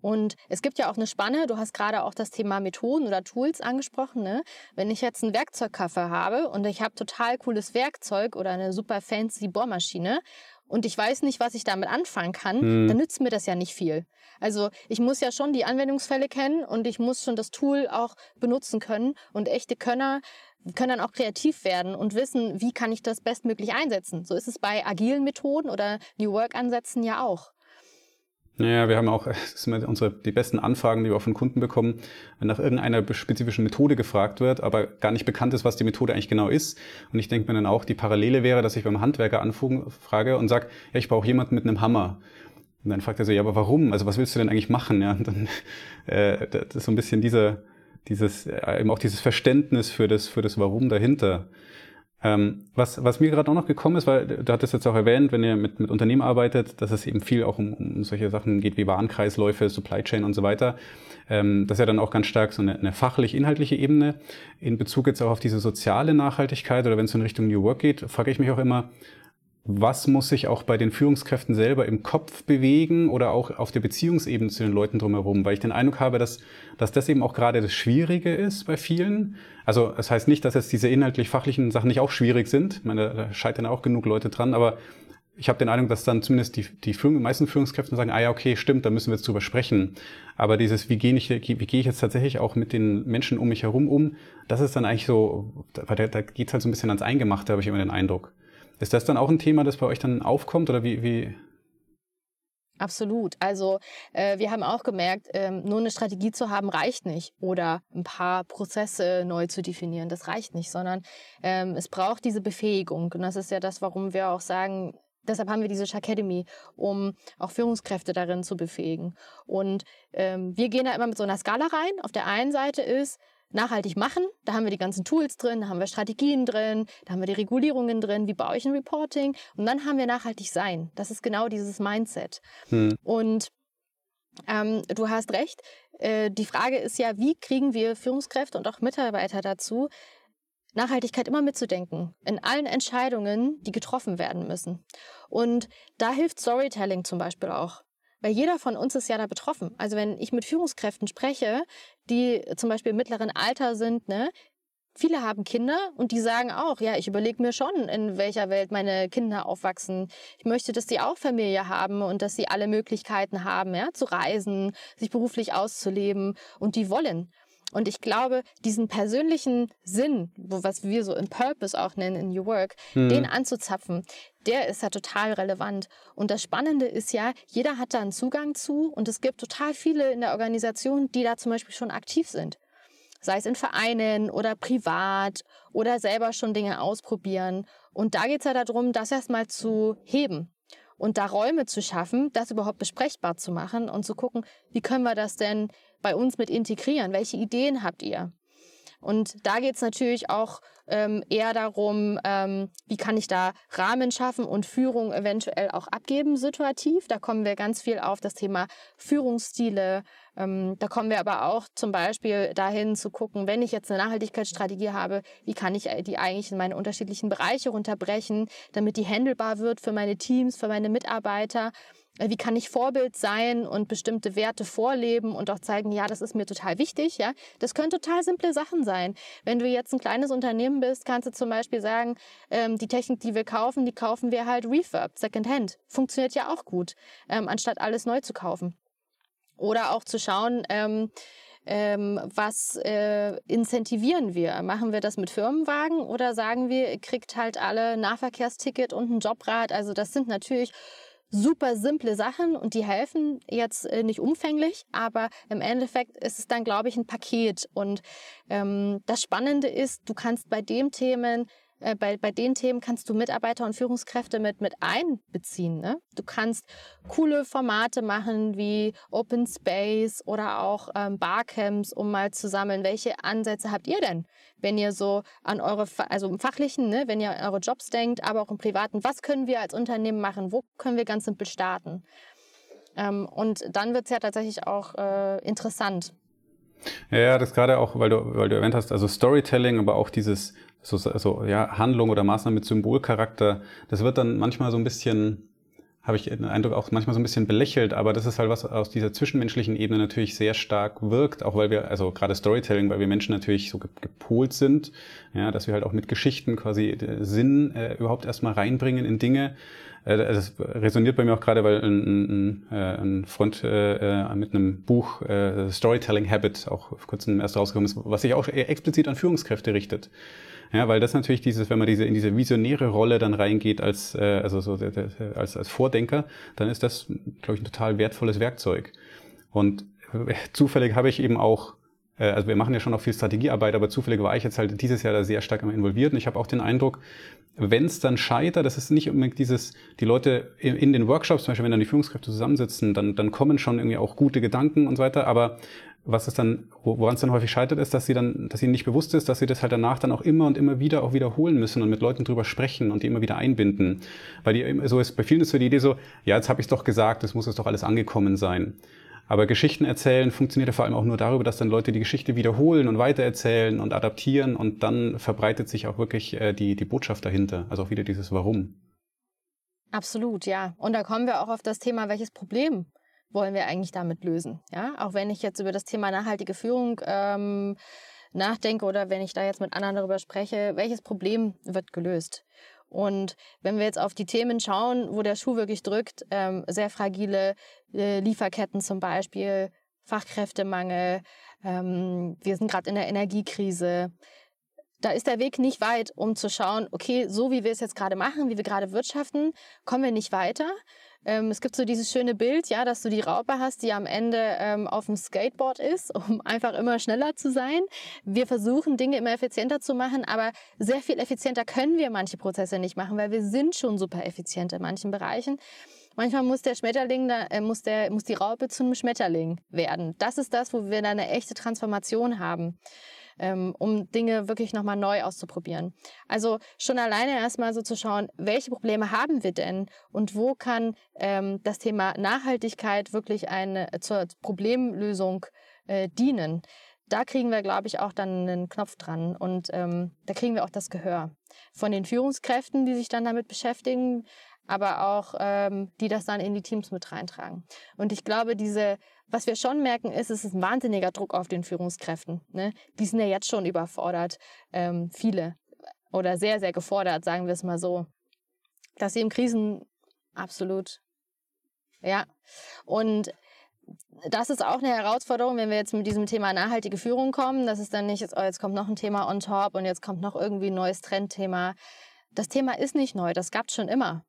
Und es gibt ja auch eine Spanne, du hast gerade auch das Thema Methoden oder Tools angesprochen. Ne? Wenn ich jetzt einen Werkzeugkoffer habe und ich habe total cooles Werkzeug oder eine super fancy Bohrmaschine und ich weiß nicht, was ich damit anfangen kann, hm. dann nützt mir das ja nicht viel. Also ich muss ja schon die Anwendungsfälle kennen und ich muss schon das Tool auch benutzen können. Und echte Könner können dann auch kreativ werden und wissen, wie kann ich das bestmöglich einsetzen. So ist es bei agilen Methoden oder New Work-Ansätzen ja auch. Naja, wir haben auch sind unsere, die besten Anfragen, die wir auch von Kunden bekommen, wenn nach irgendeiner spezifischen Methode gefragt wird, aber gar nicht bekannt ist, was die Methode eigentlich genau ist. Und ich denke mir dann auch, die Parallele wäre, dass ich beim Handwerker anfrage und sage, ja, ich brauche jemanden mit einem Hammer. Und dann fragt er so, ja, aber warum? Also was willst du denn eigentlich machen? Ja, und dann äh, das ist so ein bisschen dieser, dieses, äh, eben auch dieses Verständnis für das, für das Warum dahinter. Ähm, was, was mir gerade auch noch gekommen ist, weil du hattest jetzt auch erwähnt, wenn ihr mit, mit Unternehmen arbeitet, dass es eben viel auch um, um solche Sachen geht wie Warenkreisläufe, Supply Chain und so weiter. Ähm, das ist ja dann auch ganz stark so eine, eine fachlich-inhaltliche Ebene. In Bezug jetzt auch auf diese soziale Nachhaltigkeit oder wenn es in Richtung New Work geht, frage ich mich auch immer, was muss sich auch bei den Führungskräften selber im Kopf bewegen oder auch auf der Beziehungsebene zu den Leuten drumherum, weil ich den Eindruck habe, dass, dass das eben auch gerade das Schwierige ist bei vielen. Also das heißt nicht, dass jetzt diese inhaltlich-fachlichen Sachen nicht auch schwierig sind. Ich meine, da scheitern auch genug Leute dran, aber ich habe den Eindruck, dass dann zumindest die, die, Führung, die meisten Führungskräfte sagen, ah ja, okay, stimmt, da müssen wir jetzt drüber sprechen. Aber dieses, wie gehe ich, wie gehe ich jetzt tatsächlich auch mit den Menschen um mich herum um, das ist dann eigentlich so, da, da geht halt so ein bisschen ans Eingemachte, habe ich immer den Eindruck. Ist das dann auch ein Thema, das bei euch dann aufkommt oder wie? wie? Absolut. Also äh, wir haben auch gemerkt, ähm, nur eine Strategie zu haben reicht nicht oder ein paar Prozesse neu zu definieren, das reicht nicht, sondern ähm, es braucht diese Befähigung. Und das ist ja das, warum wir auch sagen, Deshalb haben wir diese Academy, um auch Führungskräfte darin zu befähigen. Und ähm, wir gehen da immer mit so einer Skala rein. Auf der einen Seite ist, nachhaltig machen. Da haben wir die ganzen Tools drin, da haben wir Strategien drin, da haben wir die Regulierungen drin, wie baue ich ein Reporting. Und dann haben wir nachhaltig sein. Das ist genau dieses Mindset. Hm. Und ähm, du hast recht. Äh, die Frage ist ja, wie kriegen wir Führungskräfte und auch Mitarbeiter dazu, Nachhaltigkeit immer mitzudenken in allen Entscheidungen, die getroffen werden müssen. Und da hilft Storytelling zum Beispiel auch. Weil jeder von uns ist ja da betroffen. Also wenn ich mit Führungskräften spreche, die zum Beispiel im mittleren Alter sind, ne, Viele haben Kinder und die sagen auch, ja, ich überlege mir schon, in welcher Welt meine Kinder aufwachsen. Ich möchte, dass sie auch Familie haben und dass sie alle Möglichkeiten haben, ja, zu reisen, sich beruflich auszuleben und die wollen. Und ich glaube, diesen persönlichen Sinn, was wir so im Purpose auch nennen in New Work, mhm. den anzuzapfen, der ist ja total relevant. Und das Spannende ist ja, jeder hat da einen Zugang zu und es gibt total viele in der Organisation, die da zum Beispiel schon aktiv sind. Sei es in Vereinen oder privat oder selber schon Dinge ausprobieren. Und da geht es ja darum, das erstmal zu heben und da Räume zu schaffen, das überhaupt besprechbar zu machen und zu gucken, wie können wir das denn bei uns mit integrieren? Welche Ideen habt ihr? Und da geht es natürlich auch ähm, eher darum, ähm, wie kann ich da Rahmen schaffen und Führung eventuell auch abgeben situativ. Da kommen wir ganz viel auf das Thema Führungsstile. Ähm, da kommen wir aber auch zum Beispiel dahin zu gucken, wenn ich jetzt eine Nachhaltigkeitsstrategie habe, wie kann ich die eigentlich in meine unterschiedlichen Bereiche runterbrechen, damit die handelbar wird für meine Teams, für meine Mitarbeiter. Äh, wie kann ich Vorbild sein und bestimmte Werte vorleben und auch zeigen, ja, das ist mir total wichtig, ja. Das können total simple Sachen sein. Wenn du jetzt ein kleines Unternehmen bist, kannst du zum Beispiel sagen, ähm, die Technik, die wir kaufen, die kaufen wir halt Refurb, Secondhand. Funktioniert ja auch gut, ähm, anstatt alles neu zu kaufen. Oder auch zu schauen, ähm, ähm, was äh, incentivieren wir? Machen wir das mit Firmenwagen oder sagen wir, ihr kriegt halt alle Nahverkehrsticket und ein Jobrad? Also das sind natürlich super simple Sachen und die helfen jetzt äh, nicht umfänglich, aber im Endeffekt ist es dann, glaube ich, ein Paket. Und ähm, das Spannende ist, du kannst bei dem Themen äh, bei, bei den Themen kannst du Mitarbeiter und Führungskräfte mit, mit einbeziehen. Ne? Du kannst coole Formate machen wie Open Space oder auch ähm, Barcamps, um mal zu sammeln, welche Ansätze habt ihr denn, wenn ihr so an eure, also im Fachlichen, ne, wenn ihr an eure Jobs denkt, aber auch im Privaten, was können wir als Unternehmen machen, wo können wir ganz simpel starten? Ähm, und dann wird's ja tatsächlich auch äh, interessant. Ja, das gerade auch, weil du, weil du erwähnt hast, also Storytelling, aber auch dieses so, so ja, Handlung oder Maßnahme mit Symbolcharakter, das wird dann manchmal so ein bisschen habe ich den Eindruck, auch manchmal so ein bisschen belächelt, aber das ist halt was aus dieser zwischenmenschlichen Ebene natürlich sehr stark wirkt, auch weil wir, also gerade Storytelling, weil wir Menschen natürlich so gepolt sind, ja, dass wir halt auch mit Geschichten quasi Sinn äh, überhaupt erstmal reinbringen in Dinge. Äh, das resoniert bei mir auch gerade, weil ein, ein, äh, ein Freund äh, äh, mit einem Buch äh, Storytelling Habit auch vor kurzem erst rausgekommen ist, was sich auch explizit an Führungskräfte richtet. Ja, weil das natürlich dieses, wenn man diese in diese visionäre Rolle dann reingeht als äh, also so als als Vordenker, dann ist das glaube ich ein total wertvolles Werkzeug. Und äh, zufällig habe ich eben auch äh, also wir machen ja schon auch viel Strategiearbeit, aber zufällig war ich jetzt halt dieses Jahr da sehr stark involviert und ich habe auch den Eindruck, wenn es dann scheitert, das ist nicht unbedingt dieses, die Leute in, den Workshops, zum Beispiel, wenn dann die Führungskräfte zusammensitzen, dann, dann kommen schon irgendwie auch gute Gedanken und so weiter, aber was es dann, woran es dann häufig scheitert, ist, dass sie dann, dass ihnen nicht bewusst ist, dass sie das halt danach dann auch immer und immer wieder auch wiederholen müssen und mit Leuten drüber sprechen und die immer wieder einbinden. Weil die, so ist, bei vielen ist so die Idee so, ja, jetzt habe ich es doch gesagt, es muss es doch alles angekommen sein. Aber Geschichten erzählen funktioniert ja vor allem auch nur darüber, dass dann Leute die Geschichte wiederholen und weitererzählen und adaptieren und dann verbreitet sich auch wirklich äh, die, die Botschaft dahinter. Also auch wieder dieses Warum. Absolut, ja. Und da kommen wir auch auf das Thema, welches Problem wollen wir eigentlich damit lösen? Ja, auch wenn ich jetzt über das Thema nachhaltige Führung ähm, nachdenke oder wenn ich da jetzt mit anderen darüber spreche, welches Problem wird gelöst? Und wenn wir jetzt auf die Themen schauen, wo der Schuh wirklich drückt, ähm, sehr fragile äh, Lieferketten zum Beispiel, Fachkräftemangel, ähm, wir sind gerade in der Energiekrise. Da ist der Weg nicht weit, um zu schauen, okay, so wie wir es jetzt gerade machen, wie wir gerade wirtschaften, kommen wir nicht weiter. Ähm, es gibt so dieses schöne Bild, ja, dass du die Raupe hast, die am Ende ähm, auf dem Skateboard ist, um einfach immer schneller zu sein. Wir versuchen Dinge immer effizienter zu machen, aber sehr viel effizienter können wir manche Prozesse nicht machen, weil wir sind schon super effizient in manchen Bereichen. Manchmal muss der Schmetterling, da, äh, muss, der, muss die Raupe zu einem Schmetterling werden. Das ist das, wo wir dann eine echte Transformation haben ähm, um Dinge wirklich nochmal neu auszuprobieren. Also schon alleine erstmal so zu schauen, welche Probleme haben wir denn und wo kann ähm, das Thema Nachhaltigkeit wirklich eine äh, zur Problemlösung äh, dienen. Da kriegen wir, glaube ich, auch dann einen Knopf dran und ähm, da kriegen wir auch das Gehör von den Führungskräften, die sich dann damit beschäftigen, aber auch ähm, die das dann in die Teams mit reintragen. Und ich glaube, diese, was wir schon merken, ist, es ist ein wahnsinniger Druck auf den Führungskräften. Ne? Die sind ja jetzt schon überfordert, ähm, viele oder sehr, sehr gefordert, sagen wir es mal so, dass sie im Krisen absolut, ja. Und das ist auch eine Herausforderung, wenn wir jetzt mit diesem Thema nachhaltige Führung kommen. Das ist dann nicht, jetzt, oh, jetzt kommt noch ein Thema on top und jetzt kommt noch irgendwie ein neues Trendthema. Das Thema ist nicht neu, das gab es schon immer.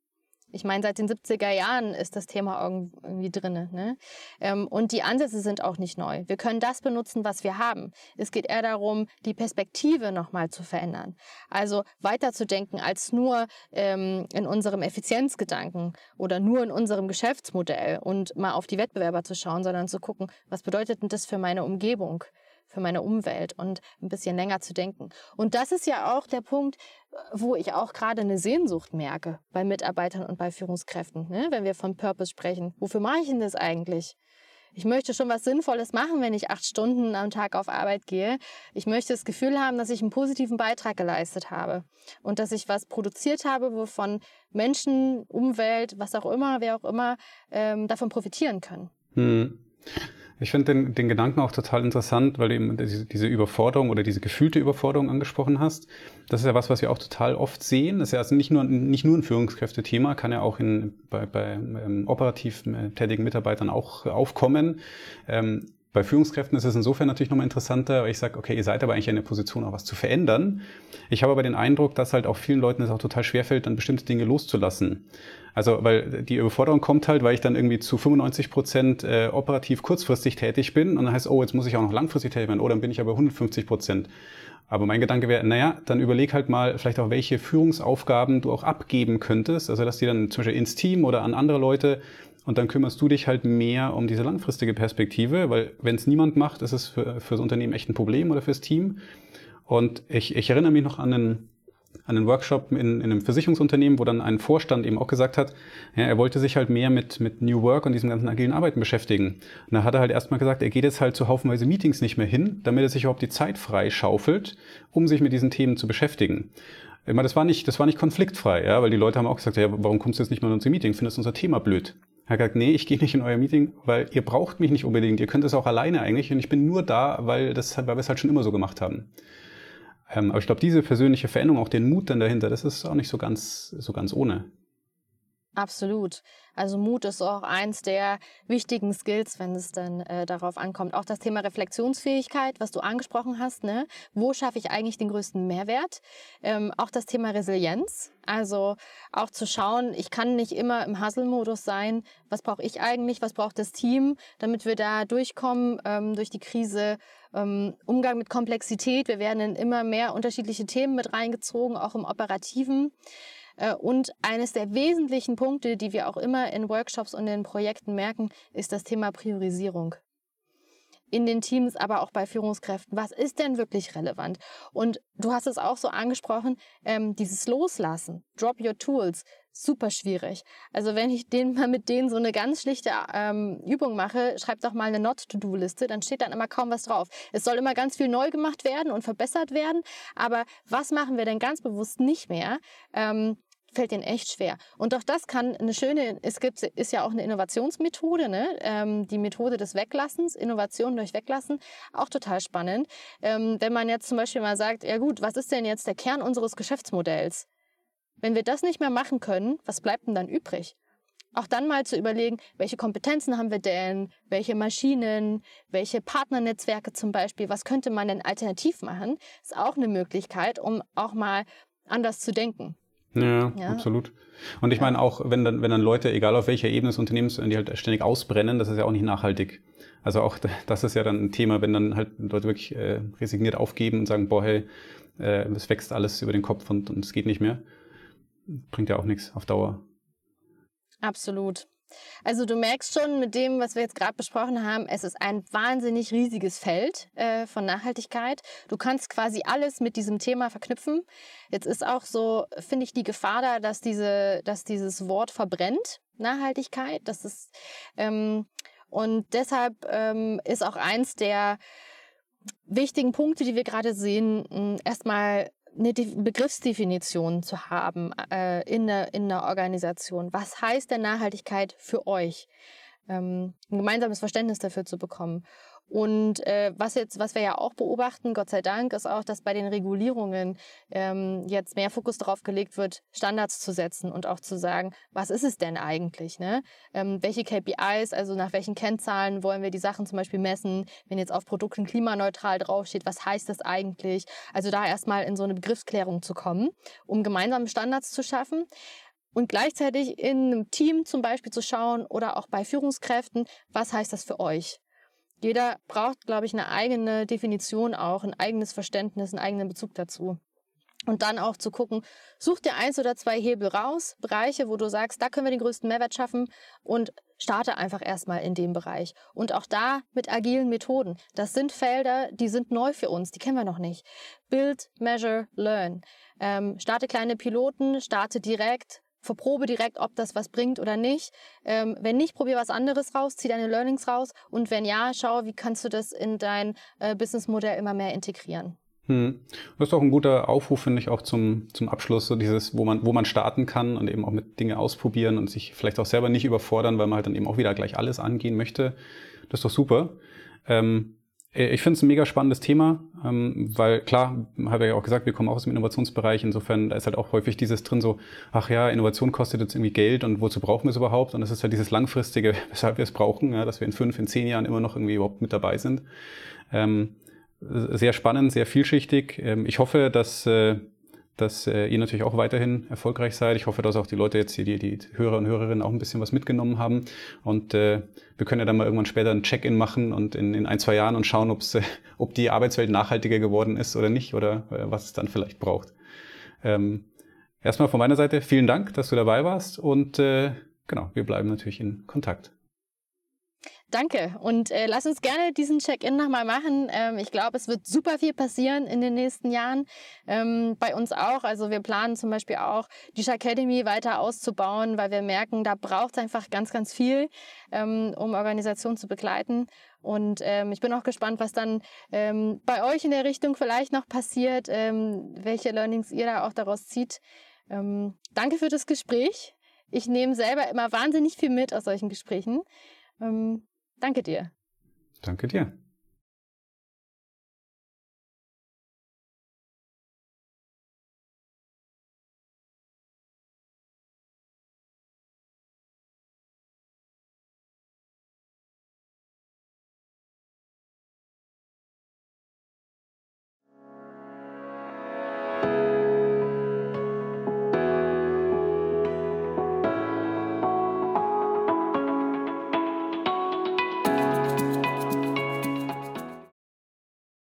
Ich meine, seit den 70er Jahren ist das Thema irgendwie drin. Ne? Ähm, und die Ansätze sind auch nicht neu. Wir können das benutzen, was wir haben. Es geht eher darum, die Perspektive nochmal zu verändern. Also weiterzudenken als nur ähm, in unserem Effizienzgedanken oder nur in unserem Geschäftsmodell und mal auf die Wettbewerber zu schauen, sondern zu gucken, was bedeutet denn das für meine Umgebung? Für meine Umwelt und ein bisschen länger zu denken. Und das ist ja auch der Punkt, wo ich auch gerade eine Sehnsucht merke bei Mitarbeitern und bei Führungskräften, ne? wenn wir von Purpose sprechen. Wofür mache ich denn das eigentlich? Ich möchte schon was Sinnvolles machen, wenn ich acht Stunden am Tag auf Arbeit gehe. Ich möchte das Gefühl haben, dass ich einen positiven Beitrag geleistet habe und dass ich was produziert habe, wovon Menschen, Umwelt, was auch immer, wer auch immer, ähm, davon profitieren können. Hm. Ich finde den, den Gedanken auch total interessant, weil du eben diese, Überforderung oder diese gefühlte Überforderung angesprochen hast. Das ist ja was, was wir auch total oft sehen. Das ist ja also nicht nur, nicht nur ein Führungskräftethema, kann ja auch in, bei, bei ähm, operativ äh, tätigen Mitarbeitern auch aufkommen. Ähm, bei Führungskräften ist es insofern natürlich nochmal interessanter, weil ich sage, okay, ihr seid aber eigentlich in der Position, auch was zu verändern. Ich habe aber den Eindruck, dass halt auch vielen Leuten es auch total schwerfällt, dann bestimmte Dinge loszulassen. Also, weil die Überforderung kommt halt, weil ich dann irgendwie zu 95 Prozent äh, operativ kurzfristig tätig bin und dann heißt, oh, jetzt muss ich auch noch langfristig tätig werden, oh, dann bin ich aber 150 Prozent. Aber mein Gedanke wäre, naja, dann überleg halt mal vielleicht auch, welche Führungsaufgaben du auch abgeben könntest. Also, dass die dann zum Beispiel ins Team oder an andere Leute und dann kümmerst du dich halt mehr um diese langfristige Perspektive, weil wenn es niemand macht, ist es für, für das Unternehmen echt ein Problem oder fürs Team. Und ich, ich erinnere mich noch an einen, an einen Workshop in, in einem Versicherungsunternehmen, wo dann ein Vorstand eben auch gesagt hat, ja, er wollte sich halt mehr mit, mit New Work und diesem ganzen agilen Arbeiten beschäftigen. Und da hat er halt erstmal gesagt, er geht jetzt halt zu haufenweise Meetings nicht mehr hin, damit er sich überhaupt die Zeit frei schaufelt, um sich mit diesen Themen zu beschäftigen. Meine, das war nicht, das war nicht konfliktfrei, ja, weil die Leute haben auch gesagt, ja, warum kommst du jetzt nicht mal in unser Meeting? Findest unser Thema blöd? Er hat gesagt, nee, ich gehe nicht in euer Meeting, weil ihr braucht mich nicht unbedingt. Ihr könnt es auch alleine eigentlich und ich bin nur da, weil, das, weil wir es halt schon immer so gemacht haben. Ähm, aber ich glaube, diese persönliche Veränderung, auch den Mut dann dahinter, das ist auch nicht so ganz, so ganz ohne. Absolut. Also Mut ist auch eins der wichtigen Skills, wenn es dann äh, darauf ankommt. Auch das Thema Reflexionsfähigkeit, was du angesprochen hast. Ne? Wo schaffe ich eigentlich den größten Mehrwert? Ähm, auch das Thema Resilienz. Also auch zu schauen, ich kann nicht immer im Hustle-Modus sein. Was brauche ich eigentlich? Was braucht das Team, damit wir da durchkommen ähm, durch die Krise? Ähm, Umgang mit Komplexität. Wir werden in immer mehr unterschiedliche Themen mit reingezogen, auch im Operativen. Äh, und eines der wesentlichen Punkte, die wir auch immer in Workshops und in Projekten merken, ist das Thema Priorisierung in den Teams, aber auch bei Führungskräften. Was ist denn wirklich relevant? Und du hast es auch so angesprochen, ähm, dieses Loslassen, Drop Your Tools, super schwierig. Also wenn ich den mal mit denen so eine ganz schlichte ähm, Übung mache, schreib doch mal eine Not-to-Do-Liste, dann steht dann immer kaum was drauf. Es soll immer ganz viel neu gemacht werden und verbessert werden, aber was machen wir denn ganz bewusst nicht mehr? Ähm, fällt denen echt schwer. Und auch das kann eine schöne, es gibt, ist ja auch eine Innovationsmethode, ne? Ähm, die Methode des Weglassens, Innovation durch Weglassen, auch total spannend. Ähm, wenn man jetzt zum Beispiel mal sagt, ja gut, was ist denn jetzt der Kern unseres Geschäftsmodells? Wenn wir das nicht mehr machen können, was bleibt denn dann übrig? Auch dann mal zu überlegen, welche Kompetenzen haben wir denn, welche Maschinen, welche Partnernetzwerke zum Beispiel, was könnte man denn alternativ machen, ist auch eine Möglichkeit, um auch mal anders zu denken. Ja, ja, absolut. Und ich meine auch, wenn dann, wenn dann Leute, egal auf welcher Ebene des Unternehmens, die halt ständig ausbrennen, das ist ja auch nicht nachhaltig. Also auch das ist ja dann ein Thema, wenn dann halt Leute wirklich äh, resigniert aufgeben und sagen, boah, hey, äh, es wächst alles über den Kopf und, und es geht nicht mehr. Bringt ja auch nichts auf Dauer. Absolut. Also du merkst schon mit dem, was wir jetzt gerade besprochen haben, es ist ein wahnsinnig riesiges Feld äh, von Nachhaltigkeit. Du kannst quasi alles mit diesem Thema verknüpfen. Jetzt ist auch so, finde ich, die Gefahr da, dass, diese, dass dieses Wort verbrennt, Nachhaltigkeit. Das ist, ähm, und deshalb ähm, ist auch eins der wichtigen Punkte, die wir gerade sehen, erstmal eine Begriffsdefinition zu haben äh, in, der, in der Organisation. Was heißt denn Nachhaltigkeit für euch? Ähm, ein gemeinsames Verständnis dafür zu bekommen. Und äh, was jetzt, was wir ja auch beobachten, Gott sei Dank, ist auch, dass bei den Regulierungen ähm, jetzt mehr Fokus darauf gelegt wird, Standards zu setzen und auch zu sagen, was ist es denn eigentlich? Ne? Ähm, welche KPIs, also nach welchen Kennzahlen wollen wir die Sachen zum Beispiel messen? Wenn jetzt auf Produkten klimaneutral draufsteht, was heißt das eigentlich? Also da erstmal in so eine Begriffsklärung zu kommen, um gemeinsame Standards zu schaffen und gleichzeitig in einem Team zum Beispiel zu schauen oder auch bei Führungskräften, was heißt das für euch? Jeder braucht, glaube ich, eine eigene Definition auch, ein eigenes Verständnis, einen eigenen Bezug dazu. Und dann auch zu gucken, such dir eins oder zwei Hebel raus, Bereiche, wo du sagst, da können wir den größten Mehrwert schaffen und starte einfach erstmal in dem Bereich. Und auch da mit agilen Methoden. Das sind Felder, die sind neu für uns, die kennen wir noch nicht. Build, measure, learn. Ähm, starte kleine Piloten, starte direkt, verprobe direkt, ob das was bringt oder nicht. Ähm, wenn nicht, probier was anderes raus, zieh deine Learnings raus und wenn ja, schau, wie kannst du das in dein äh, Businessmodell immer mehr integrieren. Hm. Das ist auch ein guter Aufruf, finde ich, auch zum, zum Abschluss, so dieses, wo man, wo man starten kann und eben auch mit Dinge ausprobieren und sich vielleicht auch selber nicht überfordern, weil man halt dann eben auch wieder gleich alles angehen möchte. Das ist doch super. Ähm, äh, ich finde es ein mega spannendes Thema, ähm, weil klar, habe ja auch gesagt, wir kommen auch aus dem Innovationsbereich. Insofern, da ist halt auch häufig dieses drin so, ach ja, Innovation kostet jetzt irgendwie Geld und wozu brauchen wir es überhaupt? Und das ist halt dieses langfristige, weshalb wir es brauchen, ja, dass wir in fünf, in zehn Jahren immer noch irgendwie überhaupt mit dabei sind. Ähm, sehr spannend, sehr vielschichtig. Ähm, ich hoffe, dass äh, dass äh, ihr natürlich auch weiterhin erfolgreich seid. Ich hoffe, dass auch die Leute jetzt hier, die, die Hörer und Hörerinnen auch ein bisschen was mitgenommen haben. Und äh, wir können ja dann mal irgendwann später ein Check-in machen und in, in ein, zwei Jahren und schauen, ob's, äh, ob die Arbeitswelt nachhaltiger geworden ist oder nicht oder äh, was es dann vielleicht braucht. Ähm, erstmal von meiner Seite vielen Dank, dass du dabei warst und äh, genau, wir bleiben natürlich in Kontakt. Danke. Und äh, lass uns gerne diesen Check-in nochmal machen. Ähm, ich glaube, es wird super viel passieren in den nächsten Jahren. Ähm, bei uns auch. Also wir planen zum Beispiel auch, die Academy weiter auszubauen, weil wir merken, da braucht es einfach ganz, ganz viel, ähm, um Organisationen zu begleiten. Und ähm, ich bin auch gespannt, was dann ähm, bei euch in der Richtung vielleicht noch passiert, ähm, welche Learnings ihr da auch daraus zieht. Ähm, danke für das Gespräch. Ich nehme selber immer wahnsinnig viel mit aus solchen Gesprächen. Ähm, Danke dir. Danke dir.